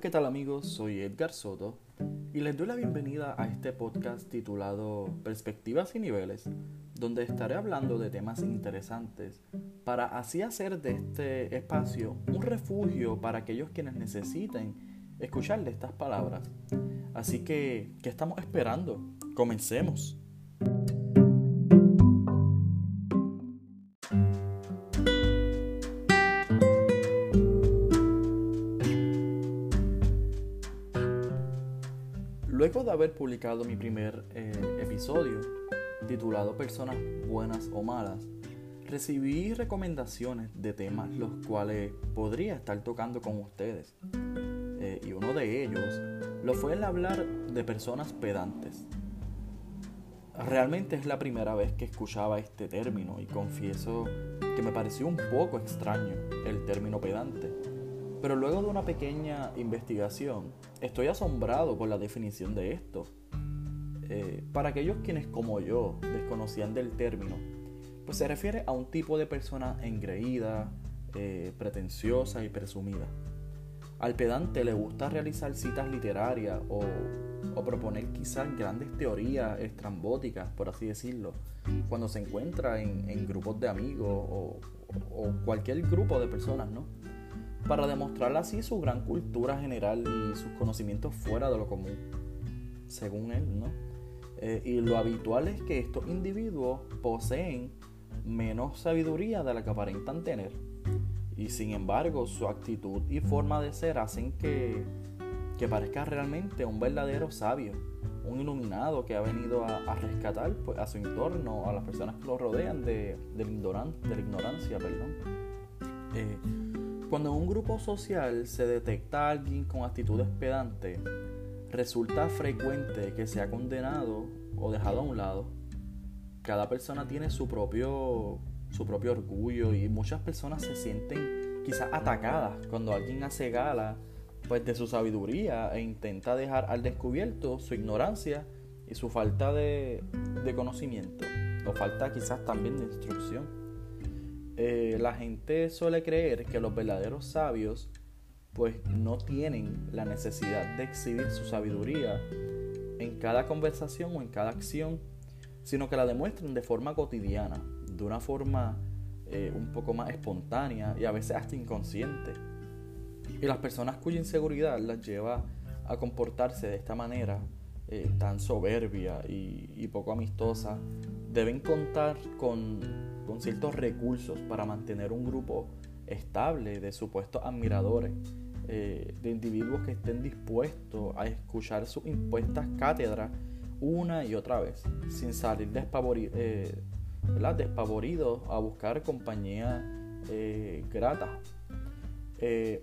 ¿qué tal amigos? Soy Edgar Soto y les doy la bienvenida a este podcast titulado Perspectivas y Niveles, donde estaré hablando de temas interesantes para así hacer de este espacio un refugio para aquellos quienes necesiten escuchar de estas palabras. Así que, ¿qué estamos esperando? Comencemos. De haber publicado mi primer eh, episodio, titulado Personas buenas o malas, recibí recomendaciones de temas los cuales podría estar tocando con ustedes. Eh, y uno de ellos lo fue el hablar de personas pedantes. Realmente es la primera vez que escuchaba este término y confieso que me pareció un poco extraño el término pedante pero luego de una pequeña investigación, estoy asombrado por la definición de esto. Eh, para aquellos quienes como yo desconocían del término, pues se refiere a un tipo de persona engreída, eh, pretenciosa y presumida. Al pedante le gusta realizar citas literarias o, proponer quizás grandes teorías estrambóticas, por así decirlo, cuando se encuentra en, grupos de amigos o cualquier grupo de personas, ¿no? Para demostrar así su gran cultura general y sus conocimientos fuera de lo común, según él, ¿no? Eh, y lo habitual es que estos individuos poseen menos sabiduría de la que aparentan tener. Y sin embargo, su actitud y forma de ser hacen que, que parezca realmente un verdadero sabio, un iluminado que ha venido a, rescatar pues, a su entorno, a las personas que lo rodean de, de, la, de la ignorancia. Perdón. Eh, cuando en un grupo social se detecta a alguien con actitudes pedantes, resulta frecuente que sea condenado o dejado a un lado. Cada persona tiene su propio, su propio orgullo y muchas personas se sienten quizás atacadas cuando alguien hace gala pues, de su sabiduría e intenta dejar al descubierto su ignorancia y su falta de, de conocimiento o falta quizás también de instrucción. Eh, la gente suele creer que los verdaderos sabios pues no tienen la necesidad de exhibir su sabiduría en cada conversación o en cada acción, sino que la demuestran de forma cotidiana, de una forma eh, un poco más espontánea y a veces hasta inconsciente. Y las personas cuya inseguridad las lleva a comportarse de esta manera eh, tan soberbia y poco amistosa, deben contar con con ciertos recursos para mantener un grupo estable de supuestos admiradores, eh, de individuos que estén dispuestos a escuchar sus impuestas cátedras una y otra vez, sin salir eh, despavoridos a buscar compañía eh, grata.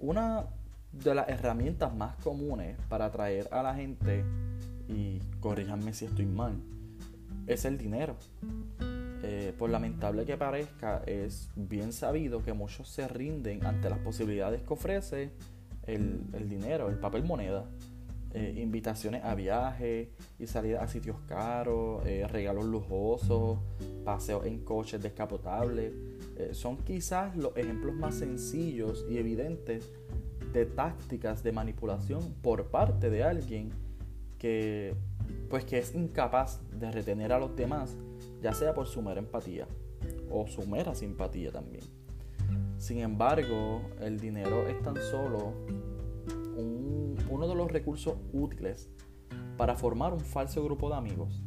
una de las herramientas más comunes para atraer a la gente, y corríjanme si estoy mal, es el dinero. Eh, por lamentable que parezca, es bien sabido que muchos se rinden ante las posibilidades que ofrece el, dinero, el papel moneda. Eh, invitaciones a viajes y salidas a sitios caros, eh, regalos lujosos, paseos en coches descapotables. son quizás los ejemplos más sencillos y evidentes de tácticas de manipulación por parte de alguien que, pues, que es incapaz de retener a los demás ya sea por su mera empatía o su mera simpatía también. Sin embargo, el dinero es tan solo uno de los recursos útiles para formar un falso grupo de amigos.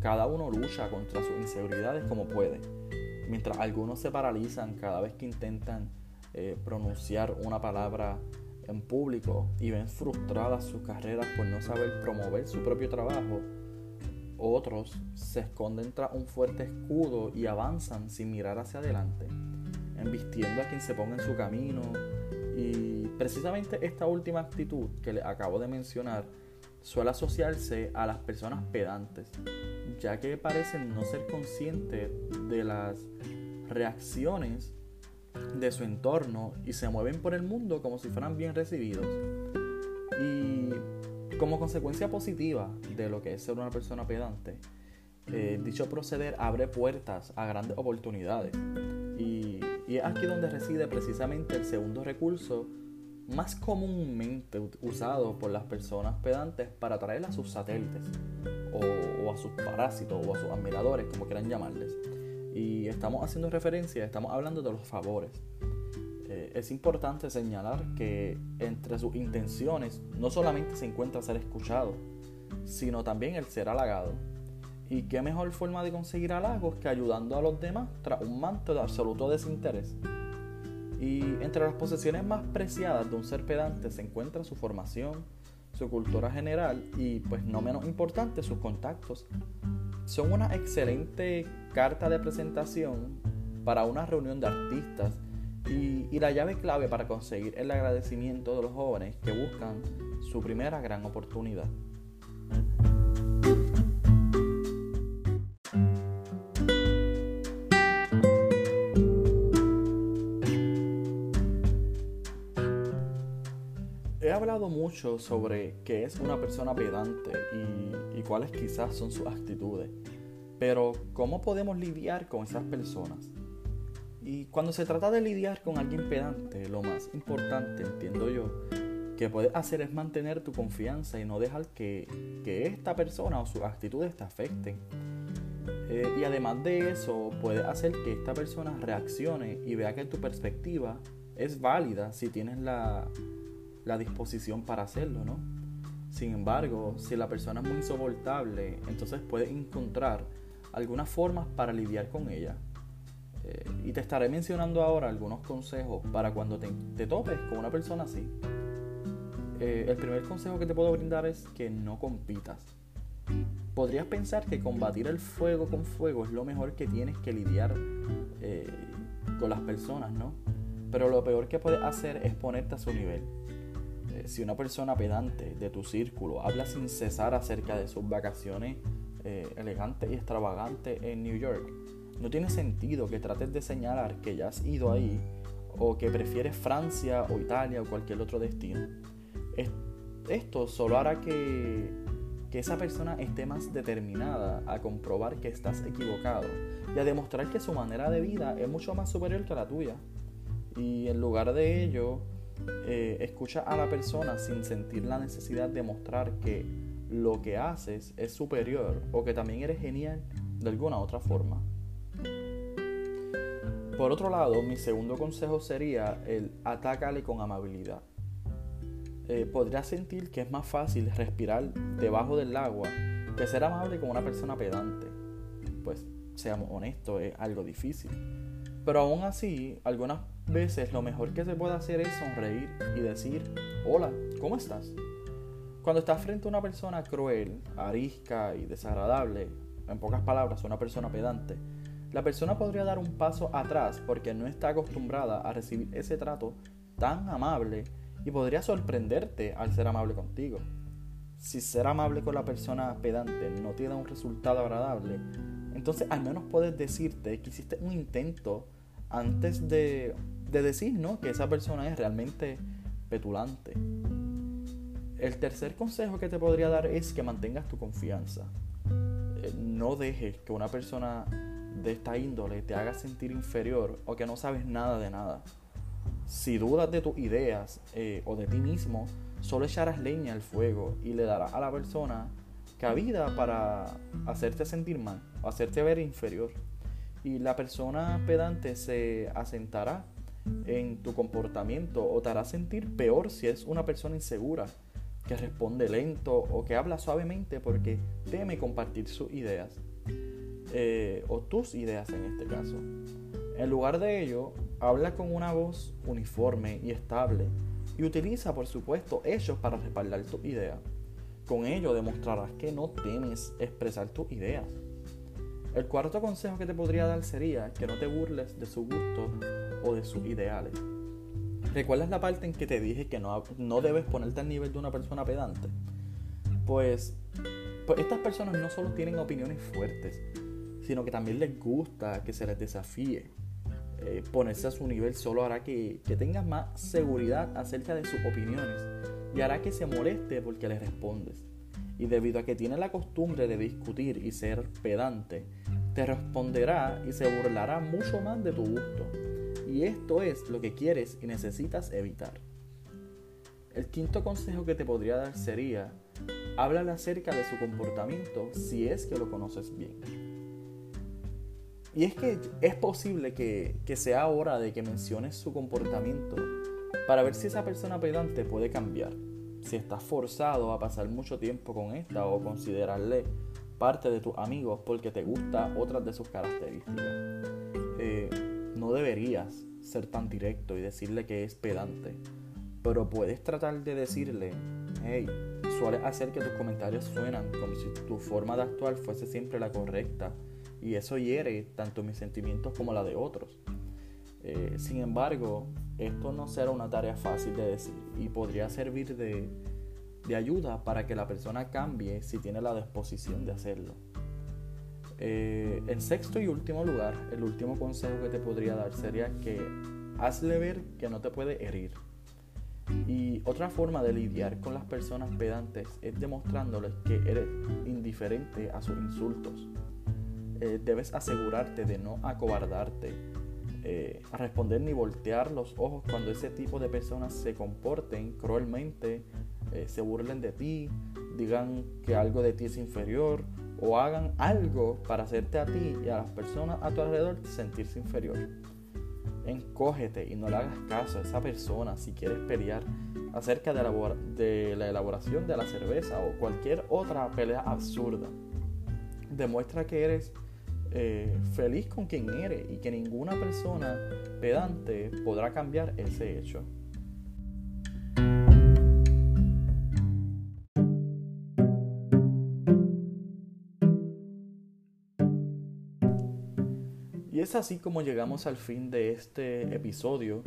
Cada uno lucha contra sus inseguridades como puede, mientras algunos se paralizan cada vez que intentan eh, pronunciar una palabra en público y ven frustradas sus carreras por no saber promover su propio trabajo otros se esconden tras un fuerte escudo y avanzan sin mirar hacia adelante, embistiendo a quien se ponga en su camino. Y precisamente esta última actitud que les acabo de mencionar suele asociarse a las personas pedantes, ya que parecen no ser conscientes de las reacciones de su entorno y se mueven por el mundo como si fueran bien recibidos. Y como consecuencia positiva de lo que es ser una persona pedante, eh, dicho proceder abre puertas a grandes oportunidades. Y, es aquí donde reside precisamente el segundo recurso más comúnmente usado por las personas pedantes para atraer a sus satélites o, a sus parásitos o a sus admiradores, como quieran llamarles. Y estamos haciendo referencia, estamos hablando de los favores. Eh, es importante señalar que entre sus intenciones no solamente se encuentra ser escuchado, sino también el ser halagado. Y qué mejor forma de conseguir halagos que ayudando a los demás tras un manto de absoluto desinterés. Y entre las posesiones más preciadas de un ser pedante se encuentra su formación, su cultura general y, pues no menos importante, sus contactos. Son una excelente carta de presentación para una reunión de artistas y, la llave clave para conseguir el agradecimiento de los jóvenes que buscan su primera gran oportunidad. hablado mucho sobre qué es una persona pedante y, cuáles quizás son sus actitudes, pero ¿cómo podemos lidiar con esas personas? Y cuando se trata de lidiar con alguien pedante, lo más importante, entiendo yo, que puedes hacer es mantener tu confianza y no dejar que, esta persona o sus actitudes te afecten. Eh, y además de eso, puedes hacer que esta persona reaccione y vea que tu perspectiva es válida si tienes la, la disposición para hacerlo, ¿no? Sin embargo, si la persona es muy insoportable, entonces puedes encontrar algunas formas para lidiar con ella. Eh, y te estaré mencionando ahora algunos consejos para cuando te, topes con una persona así. Eh, el primer consejo que te puedo brindar es que no compitas. Podrías pensar que combatir el fuego con fuego es lo mejor que tienes que lidiar eh, con las personas, ¿no? Pero lo peor que puedes hacer es ponerte a su nivel si una persona pedante de tu círculo habla sin cesar acerca de sus vacaciones elegantes y extravagantes en New York, no tiene sentido que trates de señalar que ya has ido ahí o que prefieres Francia o Italia o cualquier otro destino. Esto solo hará que, que esa persona esté más determinada a comprobar que estás equivocado y a demostrar que su manera de vida es mucho más superior que la tuya. Y en lugar de ello, eh, escucha a la persona sin sentir la necesidad de mostrar que lo que haces es superior o que también eres genial de alguna otra forma. Por otro lado, mi segundo consejo sería el atácale con amabilidad. Eh, podrías sentir que es más fácil respirar debajo del agua que ser amable con una persona pedante. Pues seamos honestos, es algo difícil. Pero aún así, algunas veces lo mejor que se puede hacer es sonreír y decir, hola, ¿cómo estás? Cuando estás frente a una persona cruel, arisca y desagradable, en pocas palabras, una persona pedante, la persona podría dar un paso atrás porque no está acostumbrada a recibir ese trato tan amable y podría sorprenderte al ser amable contigo. Si ser amable con la persona pedante no tiene un resultado agradable, entonces al menos puedes decirte que hiciste un intento antes de, decir ¿no? que esa persona es realmente petulante. El tercer consejo que te podría dar es que mantengas tu confianza. Eh, no dejes que una persona de esta índole te haga sentir inferior o que no sabes nada de nada. Si dudas de tus ideas eh, o de ti mismo, solo echarás leña al fuego y le darás a la persona cabida para hacerte sentir mal o hacerte ver inferior y la persona pedante se asentará en tu comportamiento o te hará sentir peor si es una persona insegura que responde lento o que habla suavemente porque teme compartir sus ideas eh, o tus ideas en este caso. En lugar de ello, habla con una voz uniforme y estable y utiliza por supuesto hechos para respaldar tu idea. Con ello demostrarás que no temes expresar tus ideas el cuarto consejo que te podría dar sería que no te burles de su gusto o de sus ideales. ¿Recuerdas la parte en que te dije que no, no debes ponerte al nivel de una persona pedante? Pues, pues estas personas no solo tienen opiniones fuertes, sino que también les gusta que se les desafíe. Eh, ponerse a su nivel solo hará que, que tengas más seguridad acerca de sus opiniones y hará que se moleste porque le respondes y debido a que tiene la costumbre de discutir y ser pedante, te responderá y se burlará mucho más de tu gusto. Y esto es lo que quieres y necesitas evitar. el quinto consejo que te podría dar sería, háblale acerca de su comportamiento si es que lo conoces bien. Y es que es posible que, que sea hora de que menciones su comportamiento para ver si esa persona pedante puede cambiar. Si estás forzado a pasar mucho tiempo con esta o considerarle parte de tus amigos porque te gusta otras de sus características. Eh, no deberías ser tan directo y decirle que es pedante, pero puedes tratar de decirle, hey, suele hacer que tus comentarios suenan como si tu forma de actuar fuese siempre la correcta y eso hiere tanto mis sentimientos como la de otros. Eh, sin embargo, esto no será una tarea fácil de decir y podría servir de, de ayuda para que la persona cambie si tiene la disposición de hacerlo. Eh, en sexto y último lugar, el último consejo que te podría dar sería que hazle ver que no te puede herir. Y otra forma de lidiar con las personas pedantes es demostrándoles que eres indiferente a sus insultos. Eh, debes asegurarte de no acobardarte, eh, a responder ni voltear los ojos cuando ese tipo de personas se comporten cruelmente, eh, se burlen de ti, digan que algo de ti es inferior o hagan algo para hacerte a ti y a las personas a tu alrededor sentirse inferior. Encógete y no le hagas caso a esa persona si quieres pelear acerca de de la elaboración de la cerveza o cualquier otra pelea absurda. Demuestra que eres eh, feliz con quien eres y que ninguna persona pedante podrá cambiar ese hecho. Y es así como llegamos al fin de este episodio.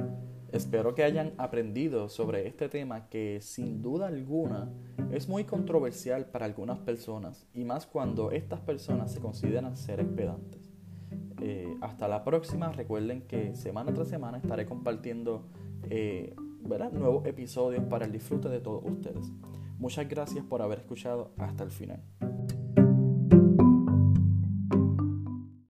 Espero que hayan aprendido sobre este tema que sin duda alguna es muy controversial para algunas personas y más cuando estas personas se consideran seres pedantes. Eh, hasta la próxima, recuerden que semana tras semana estaré compartiendo eh, nuevos episodios para el disfrute de todos ustedes. Muchas gracias por haber escuchado hasta el final.